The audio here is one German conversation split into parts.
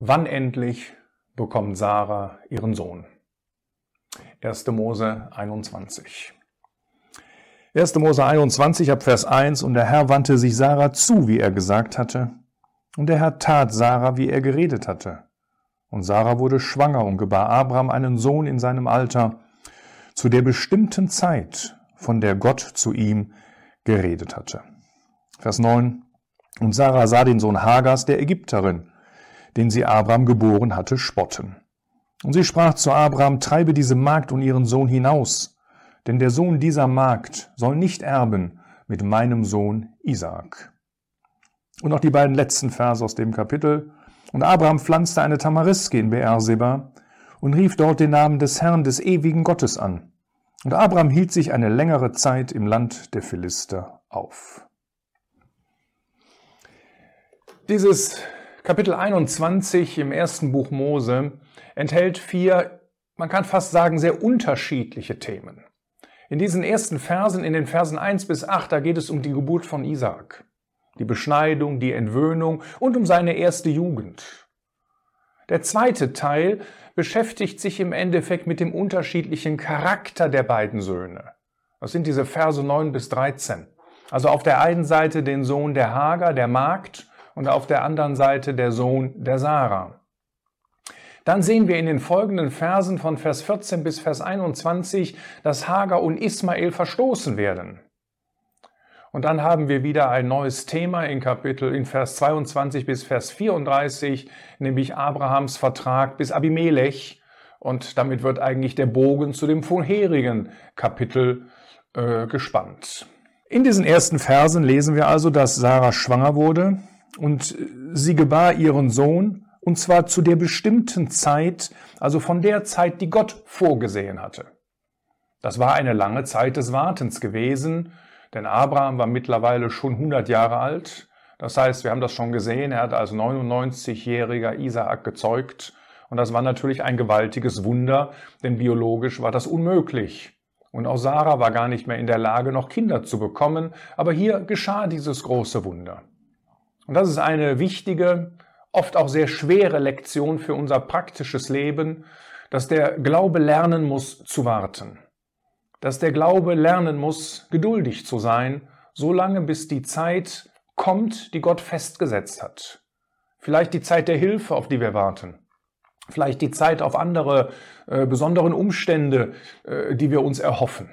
Wann endlich bekommt Sarah ihren Sohn? 1. Mose 21. 1. Mose 21 ab Vers 1 Und der Herr wandte sich Sarah zu, wie er gesagt hatte. Und der Herr tat Sarah, wie er geredet hatte. Und Sarah wurde schwanger und gebar Abraham einen Sohn in seinem Alter, zu der bestimmten Zeit, von der Gott zu ihm geredet hatte. Vers 9. Und Sarah sah den Sohn Hagas, der Ägypterin, den sie Abraham geboren hatte, spotten. Und sie sprach zu Abraham, treibe diese Magd und ihren Sohn hinaus, denn der Sohn dieser Magd soll nicht erben mit meinem Sohn Isaak. Und noch die beiden letzten Verse aus dem Kapitel. Und Abraham pflanzte eine Tamariske in Beerseba und rief dort den Namen des Herrn des ewigen Gottes an. Und Abraham hielt sich eine längere Zeit im Land der Philister auf. Dieses Kapitel 21 im ersten Buch Mose enthält vier, man kann fast sagen, sehr unterschiedliche Themen. In diesen ersten Versen, in den Versen 1 bis 8, da geht es um die Geburt von Isaak, die Beschneidung, die Entwöhnung und um seine erste Jugend. Der zweite Teil beschäftigt sich im Endeffekt mit dem unterschiedlichen Charakter der beiden Söhne. Das sind diese Verse 9 bis 13. Also auf der einen Seite den Sohn der Hager, der Magd, und auf der anderen Seite der Sohn der Sarah. Dann sehen wir in den folgenden Versen von Vers 14 bis Vers 21, dass Hagar und Ismael verstoßen werden. Und dann haben wir wieder ein neues Thema in Kapitel in Vers 22 bis Vers 34, nämlich Abrahams Vertrag bis Abimelech. Und damit wird eigentlich der Bogen zu dem vorherigen Kapitel äh, gespannt. In diesen ersten Versen lesen wir also, dass Sarah schwanger wurde und sie gebar ihren Sohn, und zwar zu der bestimmten Zeit, also von der Zeit, die Gott vorgesehen hatte. Das war eine lange Zeit des Wartens gewesen, denn Abraham war mittlerweile schon 100 Jahre alt. Das heißt, wir haben das schon gesehen, er hat als 99-jähriger Isaak gezeugt. Und das war natürlich ein gewaltiges Wunder, denn biologisch war das unmöglich. Und auch Sarah war gar nicht mehr in der Lage, noch Kinder zu bekommen. Aber hier geschah dieses große Wunder. Und das ist eine wichtige, oft auch sehr schwere Lektion für unser praktisches Leben, dass der Glaube lernen muss zu warten. Dass der Glaube lernen muss, geduldig zu sein, solange bis die Zeit kommt, die Gott festgesetzt hat. Vielleicht die Zeit der Hilfe, auf die wir warten. Vielleicht die Zeit auf andere äh, besonderen Umstände, äh, die wir uns erhoffen.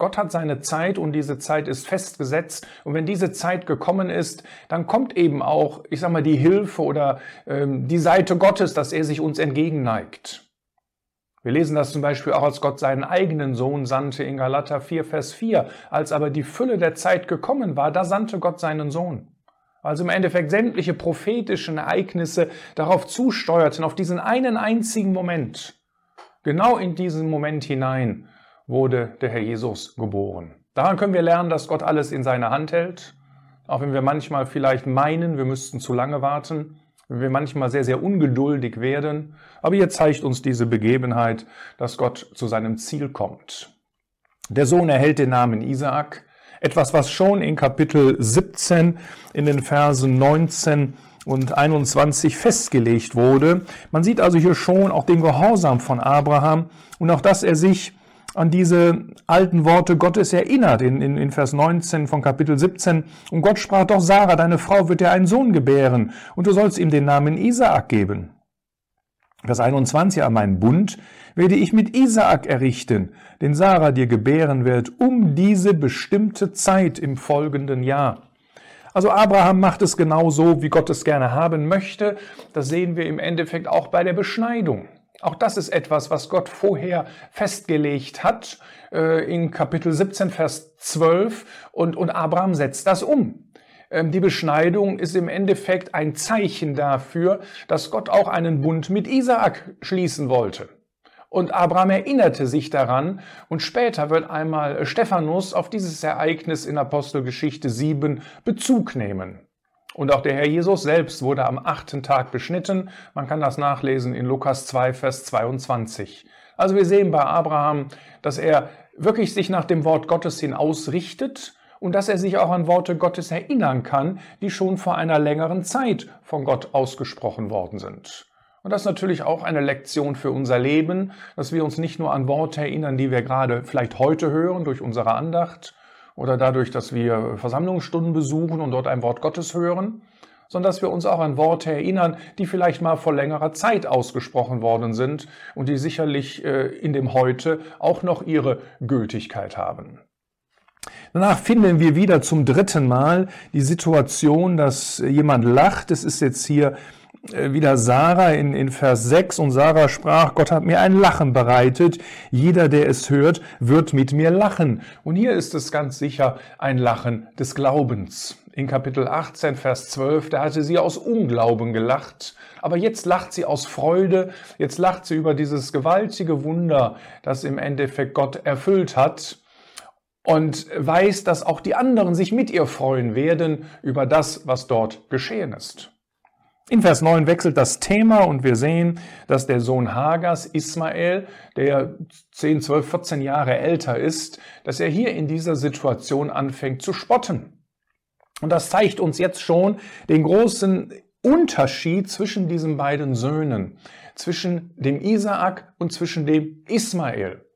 Gott hat seine Zeit und diese Zeit ist festgesetzt. Und wenn diese Zeit gekommen ist, dann kommt eben auch, ich sag mal, die Hilfe oder ähm, die Seite Gottes, dass er sich uns entgegenneigt. Wir lesen das zum Beispiel auch, als Gott seinen eigenen Sohn sandte in Galater 4, Vers 4. Als aber die Fülle der Zeit gekommen war, da sandte Gott seinen Sohn. Also im Endeffekt sämtliche prophetischen Ereignisse darauf zusteuerten, auf diesen einen einzigen Moment. Genau in diesen Moment hinein wurde der Herr Jesus geboren. Daran können wir lernen, dass Gott alles in seiner Hand hält, auch wenn wir manchmal vielleicht meinen, wir müssten zu lange warten, wenn wir manchmal sehr, sehr ungeduldig werden. Aber hier zeigt uns diese Begebenheit, dass Gott zu seinem Ziel kommt. Der Sohn erhält den Namen Isaak, etwas, was schon in Kapitel 17 in den Versen 19 und 21 festgelegt wurde. Man sieht also hier schon auch den Gehorsam von Abraham und auch, dass er sich an diese alten Worte Gottes erinnert in, in, in Vers 19 von Kapitel 17. Und Gott sprach doch, Sarah, deine Frau wird dir einen Sohn gebären und du sollst ihm den Namen Isaak geben. Vers 21, an meinen Bund werde ich mit Isaak errichten, den Sarah dir gebären wird, um diese bestimmte Zeit im folgenden Jahr. Also Abraham macht es genau so, wie Gott es gerne haben möchte. Das sehen wir im Endeffekt auch bei der Beschneidung. Auch das ist etwas, was Gott vorher festgelegt hat äh, in Kapitel 17, Vers 12 und, und Abraham setzt das um. Ähm, die Beschneidung ist im Endeffekt ein Zeichen dafür, dass Gott auch einen Bund mit Isaak schließen wollte. Und Abraham erinnerte sich daran und später wird einmal Stephanus auf dieses Ereignis in Apostelgeschichte 7 Bezug nehmen. Und auch der Herr Jesus selbst wurde am achten Tag beschnitten. Man kann das nachlesen in Lukas 2, Vers 22. Also wir sehen bei Abraham, dass er wirklich sich nach dem Wort Gottes hin ausrichtet und dass er sich auch an Worte Gottes erinnern kann, die schon vor einer längeren Zeit von Gott ausgesprochen worden sind. Und das ist natürlich auch eine Lektion für unser Leben, dass wir uns nicht nur an Worte erinnern, die wir gerade vielleicht heute hören durch unsere Andacht oder dadurch, dass wir Versammlungsstunden besuchen und dort ein Wort Gottes hören, sondern dass wir uns auch an Worte erinnern, die vielleicht mal vor längerer Zeit ausgesprochen worden sind und die sicherlich äh, in dem Heute auch noch ihre Gültigkeit haben. Danach finden wir wieder zum dritten Mal die Situation, dass jemand lacht. Es ist jetzt hier wieder Sarah in, in Vers 6 und Sarah sprach, Gott hat mir ein Lachen bereitet, jeder, der es hört, wird mit mir lachen. Und hier ist es ganz sicher ein Lachen des Glaubens. In Kapitel 18, Vers 12, da hatte sie aus Unglauben gelacht, aber jetzt lacht sie aus Freude, jetzt lacht sie über dieses gewaltige Wunder, das im Endeffekt Gott erfüllt hat. Und weiß, dass auch die anderen sich mit ihr freuen werden über das, was dort geschehen ist. In Vers 9 wechselt das Thema und wir sehen, dass der Sohn Hagers, Ismael, der 10, 12, 14 Jahre älter ist, dass er hier in dieser Situation anfängt zu spotten. Und das zeigt uns jetzt schon den großen Unterschied zwischen diesen beiden Söhnen, zwischen dem Isaak und zwischen dem Ismael.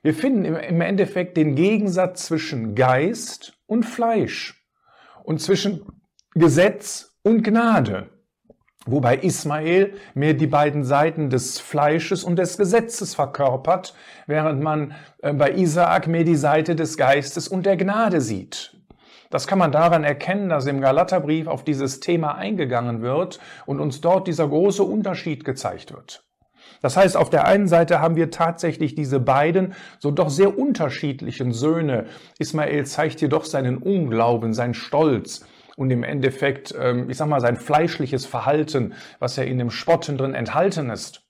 Wir finden im Endeffekt den Gegensatz zwischen Geist und Fleisch und zwischen Gesetz und Gnade. Wobei Ismael mehr die beiden Seiten des Fleisches und des Gesetzes verkörpert, während man äh, bei Isaak mehr die Seite des Geistes und der Gnade sieht. Das kann man daran erkennen, dass im Galaterbrief auf dieses Thema eingegangen wird und uns dort dieser große Unterschied gezeigt wird. Das heißt, auf der einen Seite haben wir tatsächlich diese beiden so doch sehr unterschiedlichen Söhne. Ismael zeigt jedoch seinen Unglauben, seinen Stolz und im Endeffekt, ähm, ich sag mal, sein fleischliches Verhalten, was ja in dem Spotten drin enthalten ist.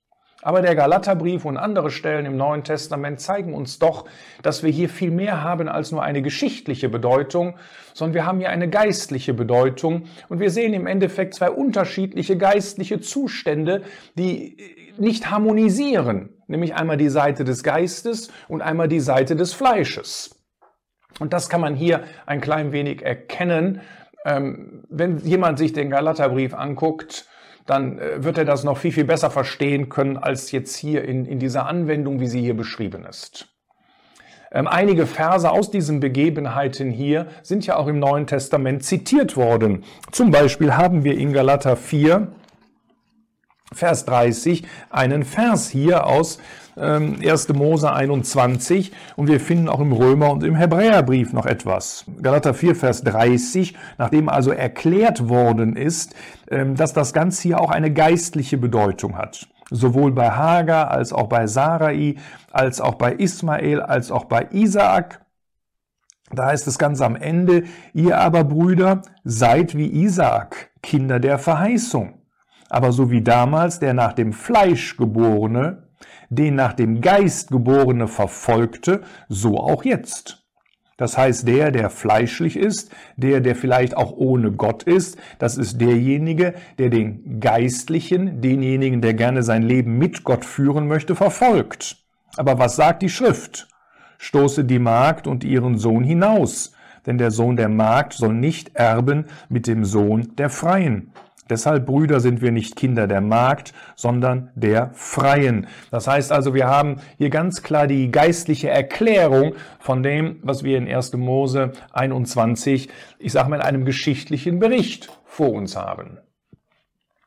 Aber der Galaterbrief und andere Stellen im Neuen Testament zeigen uns doch, dass wir hier viel mehr haben als nur eine geschichtliche Bedeutung, sondern wir haben hier eine geistliche Bedeutung und wir sehen im Endeffekt zwei unterschiedliche geistliche Zustände, die nicht harmonisieren, nämlich einmal die Seite des Geistes und einmal die Seite des Fleisches. Und das kann man hier ein klein wenig erkennen, ähm, wenn jemand sich den Galaterbrief anguckt, dann äh, wird er das noch viel, viel besser verstehen können als jetzt hier in, in dieser Anwendung, wie sie hier beschrieben ist. Ähm, einige Verse aus diesen Begebenheiten hier sind ja auch im Neuen Testament zitiert worden. Zum Beispiel haben wir in Galater 4, Vers 30 einen Vers hier aus 1. Ähm, Mose 21 und wir finden auch im Römer und im Hebräerbrief noch etwas. Galater 4, Vers 30, nachdem also erklärt worden ist, ähm, dass das Ganze hier auch eine geistliche Bedeutung hat. Sowohl bei Hagar als auch bei Sarai, als auch bei Ismael, als auch bei Isaak. Da heißt es ganz am Ende, ihr aber Brüder, seid wie Isaak, Kinder der Verheißung. Aber so wie damals der nach dem Fleisch geborene den nach dem Geist geborene verfolgte, so auch jetzt. Das heißt, der, der fleischlich ist, der, der vielleicht auch ohne Gott ist, das ist derjenige, der den Geistlichen, denjenigen, der gerne sein Leben mit Gott führen möchte, verfolgt. Aber was sagt die Schrift? Stoße die Magd und ihren Sohn hinaus, denn der Sohn der Magd soll nicht erben mit dem Sohn der Freien. Deshalb, Brüder, sind wir nicht Kinder der Magd, sondern der Freien. Das heißt also, wir haben hier ganz klar die geistliche Erklärung von dem, was wir in 1. Mose 21, ich sage mal, in einem geschichtlichen Bericht vor uns haben.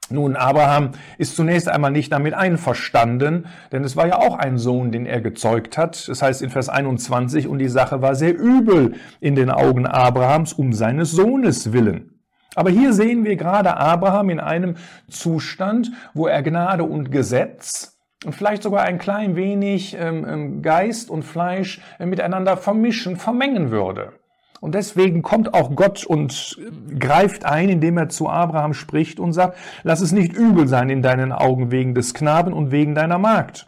Nun, Abraham ist zunächst einmal nicht damit einverstanden, denn es war ja auch ein Sohn, den er gezeugt hat. Das heißt in Vers 21, und die Sache war sehr übel in den Augen Abrahams um seines Sohnes willen. Aber hier sehen wir gerade Abraham in einem Zustand, wo er Gnade und Gesetz und vielleicht sogar ein klein wenig ähm, ähm, Geist und Fleisch äh, miteinander vermischen, vermengen würde. Und deswegen kommt auch Gott und äh, greift ein, indem er zu Abraham spricht und sagt, lass es nicht übel sein in deinen Augen wegen des Knaben und wegen deiner Magd.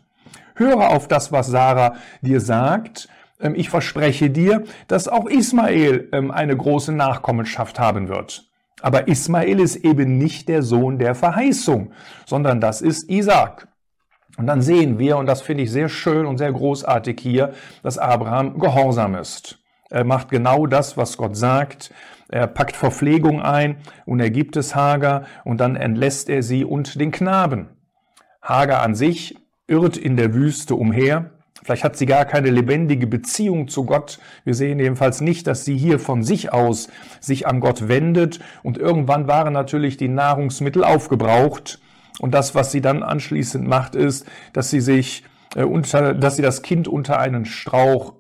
Höre auf das, was Sarah dir sagt. Ähm, ich verspreche dir, dass auch Ismael ähm, eine große Nachkommenschaft haben wird. Aber Ismael ist eben nicht der Sohn der Verheißung, sondern das ist Isaac. Und dann sehen wir, und das finde ich sehr schön und sehr großartig hier, dass Abraham gehorsam ist. Er macht genau das, was Gott sagt. Er packt Verpflegung ein und er gibt es Hager und dann entlässt er sie und den Knaben. Hagar an sich irrt in der Wüste umher. Vielleicht hat sie gar keine lebendige Beziehung zu Gott. Wir sehen jedenfalls nicht, dass sie hier von sich aus sich an Gott wendet. Und irgendwann waren natürlich die Nahrungsmittel aufgebraucht. Und das, was sie dann anschließend macht, ist, dass sie sich äh, unter, dass sie das Kind unter einen Strauch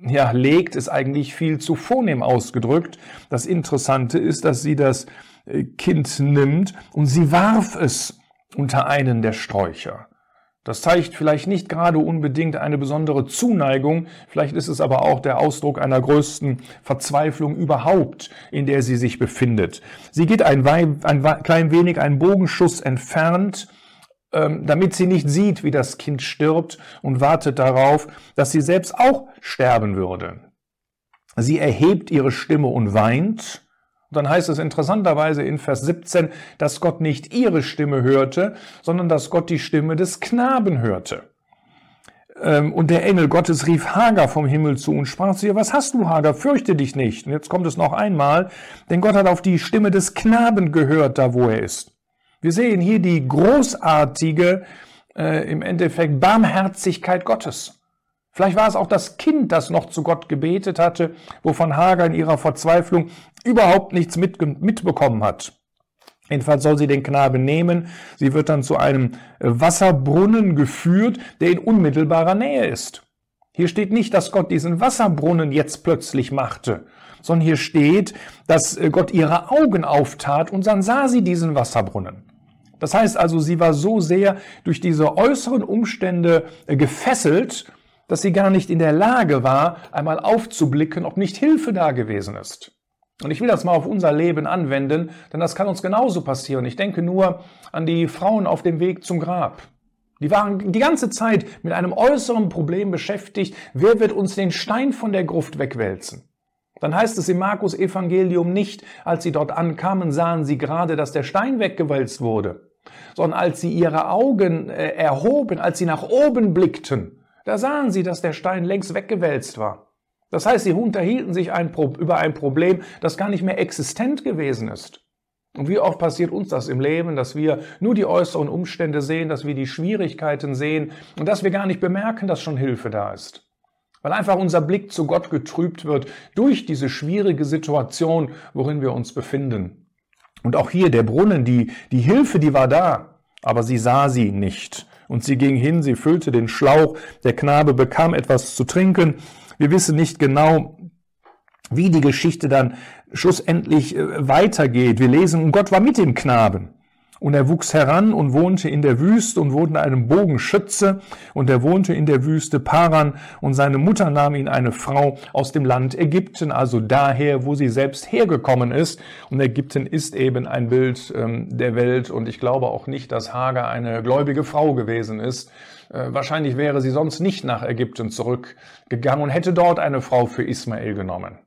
ja, legt, ist eigentlich viel zu vornehm ausgedrückt. Das Interessante ist, dass sie das äh, Kind nimmt und sie warf es unter einen der Sträucher. Das zeigt vielleicht nicht gerade unbedingt eine besondere Zuneigung, vielleicht ist es aber auch der Ausdruck einer größten Verzweiflung überhaupt, in der sie sich befindet. Sie geht ein, ein klein wenig einen Bogenschuss entfernt, ähm, damit sie nicht sieht, wie das Kind stirbt und wartet darauf, dass sie selbst auch sterben würde. Sie erhebt ihre Stimme und weint, und dann heißt es interessanterweise in Vers 17, dass Gott nicht ihre Stimme hörte, sondern dass Gott die Stimme des Knaben hörte. Ähm, und der Engel Gottes rief Hagar vom Himmel zu und sprach zu ihr, was hast du, Hagar, fürchte dich nicht. Und jetzt kommt es noch einmal, denn Gott hat auf die Stimme des Knaben gehört, da wo er ist. Wir sehen hier die großartige, äh, im Endeffekt Barmherzigkeit Gottes. Vielleicht war es auch das Kind, das noch zu Gott gebetet hatte, wovon Hagar in ihrer Verzweiflung überhaupt nichts mit, mitbekommen hat. Jedenfalls soll sie den Knaben nehmen. Sie wird dann zu einem Wasserbrunnen geführt, der in unmittelbarer Nähe ist. Hier steht nicht, dass Gott diesen Wasserbrunnen jetzt plötzlich machte, sondern hier steht, dass Gott ihre Augen auftat und dann sah sie diesen Wasserbrunnen. Das heißt also, sie war so sehr durch diese äußeren Umstände gefesselt dass sie gar nicht in der Lage war, einmal aufzublicken, ob nicht Hilfe da gewesen ist. Und ich will das mal auf unser Leben anwenden, denn das kann uns genauso passieren. Ich denke nur an die Frauen auf dem Weg zum Grab. Die waren die ganze Zeit mit einem äußeren Problem beschäftigt. Wer wird uns den Stein von der Gruft wegwälzen? Dann heißt es im Markus Evangelium nicht, als sie dort ankamen, sahen sie gerade, dass der Stein weggewälzt wurde, sondern als sie ihre Augen äh, erhoben, als sie nach oben blickten, da sahen sie, dass der Stein längst weggewälzt war. Das heißt, sie unterhielten sich ein über ein Problem, das gar nicht mehr existent gewesen ist. Und wie oft passiert uns das im Leben, dass wir nur die äußeren Umstände sehen, dass wir die Schwierigkeiten sehen und dass wir gar nicht bemerken, dass schon Hilfe da ist. Weil einfach unser Blick zu Gott getrübt wird durch diese schwierige Situation, worin wir uns befinden. Und auch hier der Brunnen, die, die Hilfe, die war da, aber sie sah sie nicht. Und sie ging hin, sie füllte den Schlauch, der Knabe bekam etwas zu trinken. Wir wissen nicht genau, wie die Geschichte dann schlussendlich äh, weitergeht. Wir lesen, Gott war mit dem Knaben. Und er wuchs heran und wohnte in der Wüste und wurde in einem Bogenschütze und er wohnte in der Wüste Paran und seine Mutter nahm ihn eine Frau aus dem Land Ägypten, also daher, wo sie selbst hergekommen ist. Und Ägypten ist eben ein Bild ähm, der Welt und ich glaube auch nicht, dass Hagar eine gläubige Frau gewesen ist. Äh, wahrscheinlich wäre sie sonst nicht nach Ägypten zurückgegangen und hätte dort eine Frau für Ismael genommen.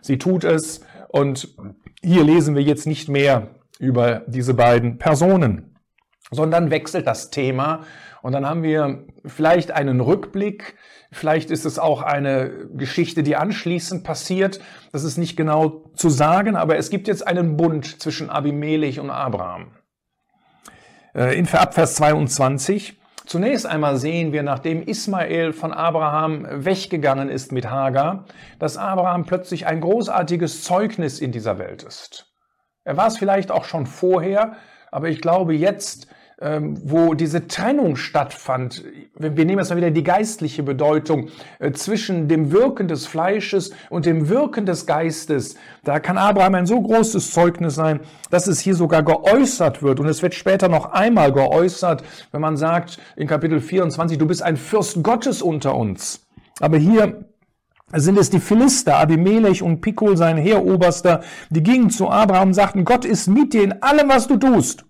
Sie tut es und hier lesen wir jetzt nicht mehr über diese beiden Personen, sondern wechselt das Thema und dann haben wir vielleicht einen Rückblick, vielleicht ist es auch eine Geschichte, die anschließend passiert. Das ist nicht genau zu sagen, aber es gibt jetzt einen Bund zwischen Abimelech und Abraham. Äh, in Vers 22 Zunächst einmal sehen wir, nachdem Ismael von Abraham weggegangen ist mit Hagar, dass Abraham plötzlich ein großartiges Zeugnis in dieser Welt ist. Er war es vielleicht auch schon vorher, aber ich glaube jetzt, ähm, wo diese Trennung stattfand, wir nehmen jetzt mal wieder die geistliche Bedeutung, äh, zwischen dem Wirken des Fleisches und dem Wirken des Geistes, da kann Abraham ein so großes Zeugnis sein, dass es hier sogar geäußert wird. Und es wird später noch einmal geäußert, wenn man sagt in Kapitel 24, du bist ein Fürst Gottes unter uns. Aber hier sind es die Philister, Abimelech und Pikol, sein Heeroberster, die gingen zu Abraham und sagten, Gott ist mit dir in allem, was du tust.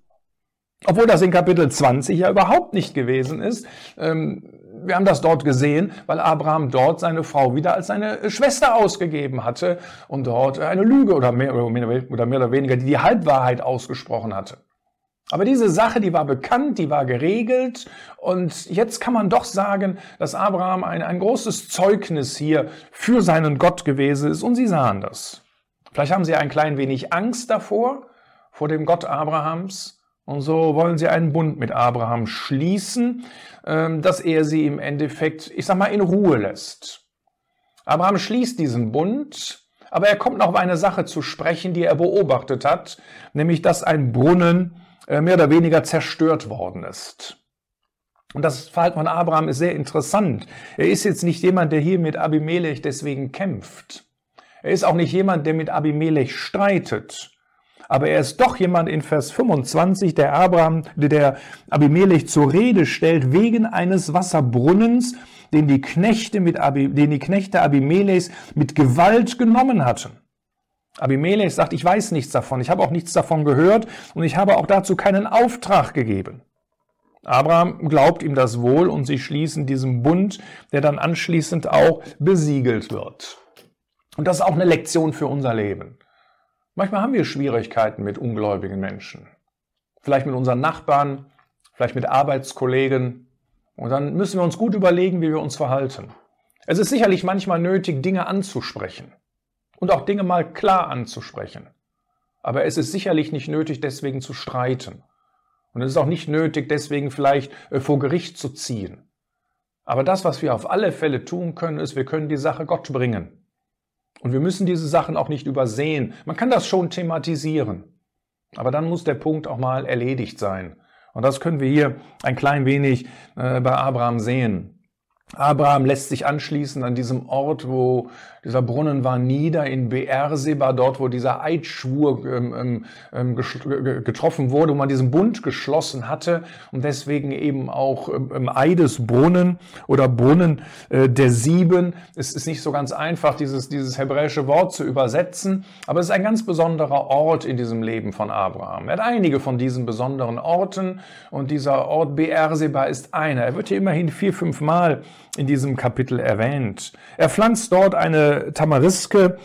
Obwohl das in Kapitel 20 ja überhaupt nicht gewesen ist. Ähm, wir haben das dort gesehen, weil Abraham dort seine Frau wieder als seine Schwester ausgegeben hatte und dort eine Lüge oder mehr oder weniger die Halbwahrheit ausgesprochen hatte. Aber diese Sache, die war bekannt, die war geregelt und jetzt kann man doch sagen, dass Abraham ein, ein großes Zeugnis hier für seinen Gott gewesen ist und sie sahen das. Vielleicht haben sie ein klein wenig Angst davor, vor dem Gott Abrahams Und so wollen sie einen Bund mit Abraham schließen, ähm, dass er sie im Endeffekt, ich sag mal, in Ruhe lässt. Abraham schließt diesen Bund, aber er kommt noch auf eine Sache zu sprechen, die er beobachtet hat, nämlich dass ein Brunnen mehr oder weniger zerstört worden ist. Und das Verhalten von Abraham ist sehr interessant. Er ist jetzt nicht jemand, der hier mit Abimelech deswegen kämpft. Er ist auch nicht jemand, der mit Abimelech streitet. Aber er ist doch jemand in Vers 25, der Abraham, der Abimelech zur Rede stellt, wegen eines Wasserbrunnens, den die Knechte mit Abi, den die Knechte Abimelechs mit Gewalt genommen hatten. Abimelech sagt, ich weiß nichts davon, ich habe auch nichts davon gehört und ich habe auch dazu keinen Auftrag gegeben. Abraham glaubt ihm das wohl und sie schließen diesen Bund, der dann anschließend auch besiegelt wird. Und das ist auch eine Lektion für unser Leben. Manchmal haben wir Schwierigkeiten mit ungläubigen Menschen. Vielleicht mit unseren Nachbarn, vielleicht mit Arbeitskollegen. Und dann müssen wir uns gut überlegen, wie wir uns verhalten. Es ist sicherlich manchmal nötig, Dinge anzusprechen und auch Dinge mal klar anzusprechen. Aber es ist sicherlich nicht nötig, deswegen zu streiten. Und es ist auch nicht nötig, deswegen vielleicht äh, vor Gericht zu ziehen. Aber das, was wir auf alle Fälle tun können, ist, wir können die Sache Gott bringen. Und wir müssen diese Sachen auch nicht übersehen. Man kann das schon thematisieren. Aber dann muss der Punkt auch mal erledigt sein. Und das können wir hier ein klein wenig äh, bei Abraham sehen. Abraham lässt sich anschließen an diesem Ort, wo dieser Brunnen war, nieder in Beerseba, dort, wo dieser Eidschwur ähm, ähm, ähm getroffen wurde, wo man diesen Bund geschlossen hatte und deswegen eben auch ähm, Eidesbrunnen oder Brunnen äh, der Sieben. Es ist nicht so ganz einfach, dieses, dieses hebräische Wort zu übersetzen, aber es ist ein ganz besonderer Ort in diesem Leben von Abraham. Er hat einige von diesen besonderen Orten und dieser Ort Beerseba ist einer. Er wird hier immerhin vier, fünf Mal in diesem Kapitel erwähnt. Er pflanzt dort eine Tamariske,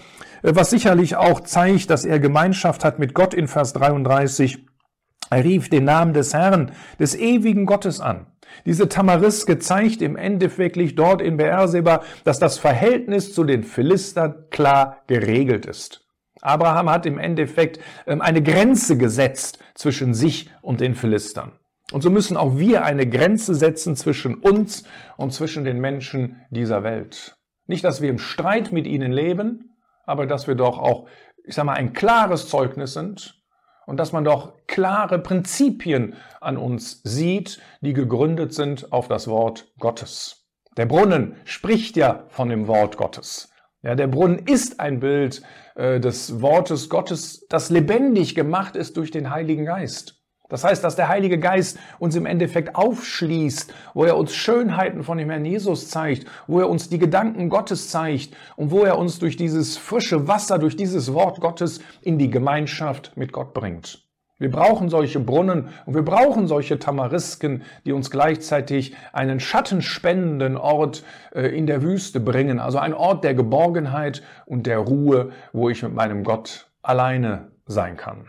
äh, was sicherlich auch zeigt, dass er Gemeinschaft hat mit Gott in Vers 33. Er rief den Namen des Herrn, des ewigen Gottes an. Diese Tamariske zeigt im Endeffekt dort in Beerseba, dass das Verhältnis zu den Philistern klar geregelt ist. Abraham hat im Endeffekt ähm, eine Grenze gesetzt zwischen sich und den Philistern. Und so müssen auch wir eine Grenze setzen zwischen uns und zwischen den Menschen dieser Welt. Nicht, dass wir im Streit mit ihnen leben, aber dass wir doch auch, ich sage mal, ein klares Zeugnis sind und dass man doch klare Prinzipien an uns sieht, die gegründet sind auf das Wort Gottes. Der Brunnen spricht ja von dem Wort Gottes. Ja, der Brunnen ist ein Bild äh, des Wortes Gottes, das lebendig gemacht ist durch den Heiligen Geist. Das heißt, dass der Heilige Geist uns im Endeffekt aufschließt, wo er uns Schönheiten von dem Herrn Jesus zeigt, wo er uns die Gedanken Gottes zeigt und wo er uns durch dieses frische Wasser, durch dieses Wort Gottes in die Gemeinschaft mit Gott bringt. Wir brauchen solche Brunnen und wir brauchen solche Tamarisken, die uns gleichzeitig einen schattenspendenden Ort äh, in der Wüste bringen, also ein Ort der Geborgenheit und der Ruhe, wo ich mit meinem Gott alleine sein kann.